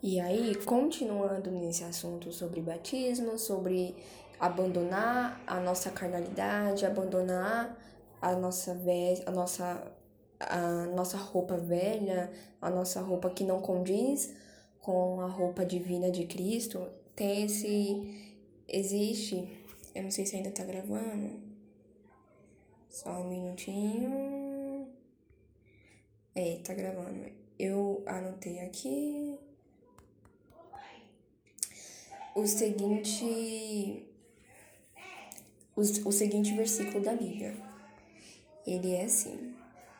E aí, continuando nesse assunto sobre batismo, sobre abandonar a nossa carnalidade, abandonar a nossa ve a nossa a nossa roupa velha, a nossa roupa que não condiz com a roupa divina de Cristo, tem esse existe, eu não sei se ainda tá gravando. Só um minutinho. É, tá gravando. Eu anotei aqui o seguinte o, o seguinte versículo da Bíblia. Ele é assim: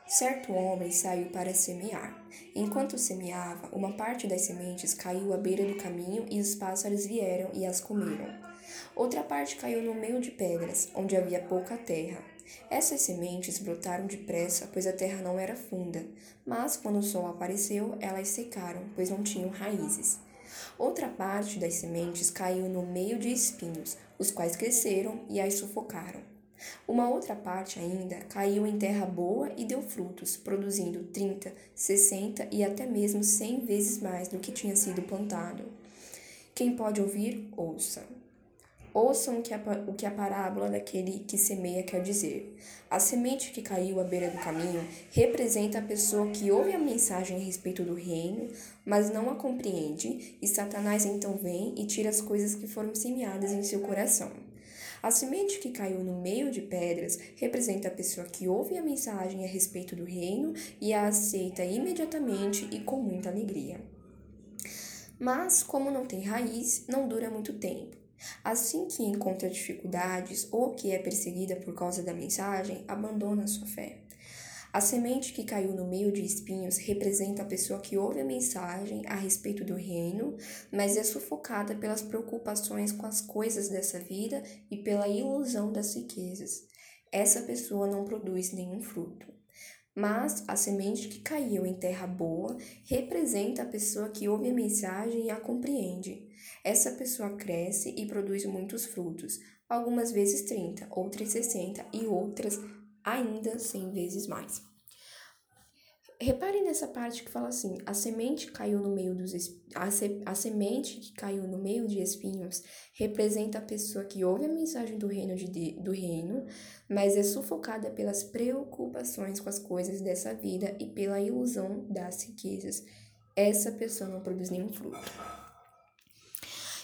Certo homem saiu para semear. Enquanto semeava, uma parte das sementes caiu à beira do caminho e os pássaros vieram e as comeram. Outra parte caiu no meio de pedras, onde havia pouca terra. Essas sementes brotaram depressa, pois a terra não era funda, mas quando o sol apareceu, elas secaram, pois não tinham raízes. Outra parte das sementes caiu no meio de espinhos, os quais cresceram e as sufocaram. Uma outra parte ainda caiu em terra boa e deu frutos, produzindo 30, 60 e até mesmo 100 vezes mais do que tinha sido plantado. Quem pode ouvir, ouça. Ouçam o que, a, o que a parábola daquele que semeia quer dizer. A semente que caiu à beira do caminho representa a pessoa que ouve a mensagem a respeito do reino, mas não a compreende, e Satanás então vem e tira as coisas que foram semeadas em seu coração. A semente que caiu no meio de pedras representa a pessoa que ouve a mensagem a respeito do reino e a aceita imediatamente e com muita alegria. Mas, como não tem raiz, não dura muito tempo. Assim que encontra dificuldades ou que é perseguida por causa da mensagem, abandona sua fé. A semente que caiu no meio de espinhos representa a pessoa que ouve a mensagem a respeito do reino, mas é sufocada pelas preocupações com as coisas dessa vida e pela ilusão das riquezas. Essa pessoa não produz nenhum fruto. Mas a semente que caiu em terra boa representa a pessoa que ouve a mensagem e a compreende. Essa pessoa cresce e produz muitos frutos, algumas vezes 30, outras 60 e outras ainda 100 vezes mais. Reparem nessa parte que fala assim: a semente caiu no meio dos a, se, a semente que caiu no meio de espinhos representa a pessoa que ouve a mensagem do reino de, do reino, mas é sufocada pelas preocupações com as coisas dessa vida e pela ilusão das riquezas. Essa pessoa não produz nenhum fruto.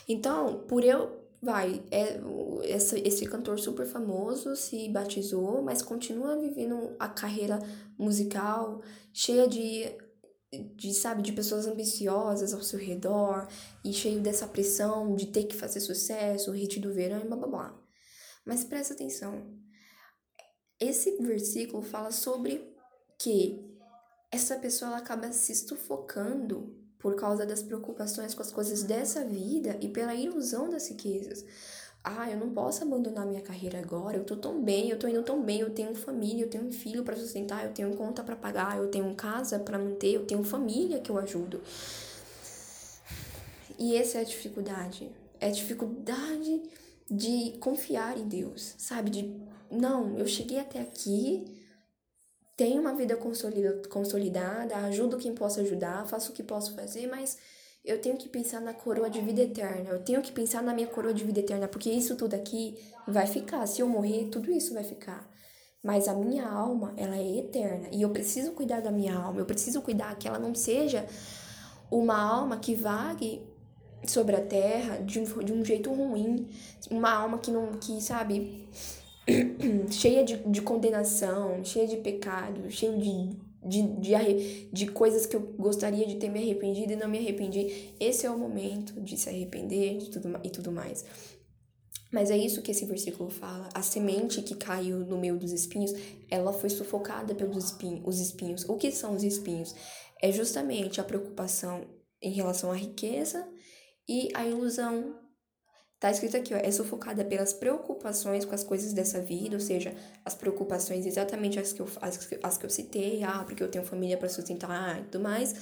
Então, por eu vai, é, essa, esse cantor super famoso se batizou, mas continua vivendo a carreira musical cheia de, de, sabe, de pessoas ambiciosas ao seu redor e cheio dessa pressão de ter que fazer sucesso, o hit do verão e blá blá blá. Mas presta atenção, esse versículo fala sobre que essa pessoa ela acaba se sufocando por causa das preocupações com as coisas dessa vida e pela ilusão das riquezas. Ah, eu não posso abandonar minha carreira agora, eu tô tão bem, eu tô indo tão bem, eu tenho família, eu tenho um filho para sustentar, eu tenho conta para pagar, eu tenho casa para manter, eu tenho família que eu ajudo. E essa é a dificuldade. É a dificuldade de confiar em Deus, sabe? De não, eu cheguei até aqui, tenho uma vida consolidada, ajudo quem posso ajudar, faço o que posso fazer, mas eu tenho que pensar na coroa de vida eterna. Eu tenho que pensar na minha coroa de vida eterna, porque isso tudo aqui vai ficar. Se eu morrer, tudo isso vai ficar. Mas a minha alma, ela é eterna. E eu preciso cuidar da minha alma. Eu preciso cuidar que ela não seja uma alma que vague sobre a terra de um, de um jeito ruim. Uma alma que não, que, sabe, cheia de, de condenação, cheia de pecado, cheia de, de, de, de coisas que eu gostaria de ter me arrependido e não me arrependi. Esse é o momento de se arrepender de tudo, e tudo mais. Mas é isso que esse versículo fala. A semente que caiu no meio dos espinhos, ela foi sufocada pelos espinhos, os espinhos. O que são os espinhos? É justamente a preocupação em relação à riqueza e a ilusão Tá escrito aqui, ó, é sufocada pelas preocupações com as coisas dessa vida, ou seja, as preocupações exatamente as que eu, as, as que eu citei, ah, porque eu tenho família para sustentar e tudo mais,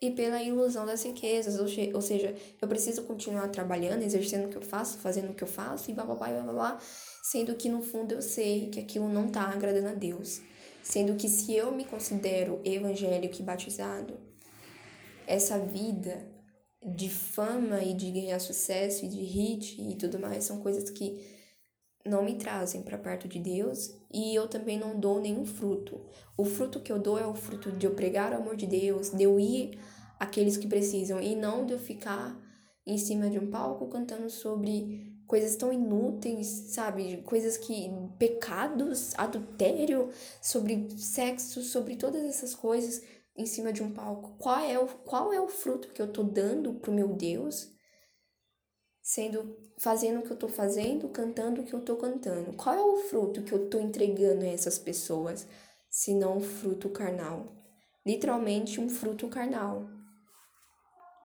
e pela ilusão das riquezas, ou, ou seja, eu preciso continuar trabalhando, exercendo o que eu faço, fazendo o que eu faço, e blá blá blá blá blá, sendo que no fundo eu sei que aquilo não tá agradando a Deus. Sendo que se eu me considero evangélico e batizado, essa vida de fama e de ganhar sucesso e de hit e tudo mais são coisas que não me trazem para perto de Deus e eu também não dou nenhum fruto. O fruto que eu dou é o fruto de eu pregar o amor de Deus, de eu ir àqueles que precisam e não de eu ficar em cima de um palco cantando sobre coisas tão inúteis, sabe? Coisas que. pecados, adultério, sobre sexo, sobre todas essas coisas em cima de um palco. Qual é o, qual é o fruto que eu tô dando pro meu Deus? Sendo. fazendo o que eu tô fazendo, cantando o que eu tô cantando. Qual é o fruto que eu tô entregando a essas pessoas? Se não o fruto carnal. Literalmente um fruto carnal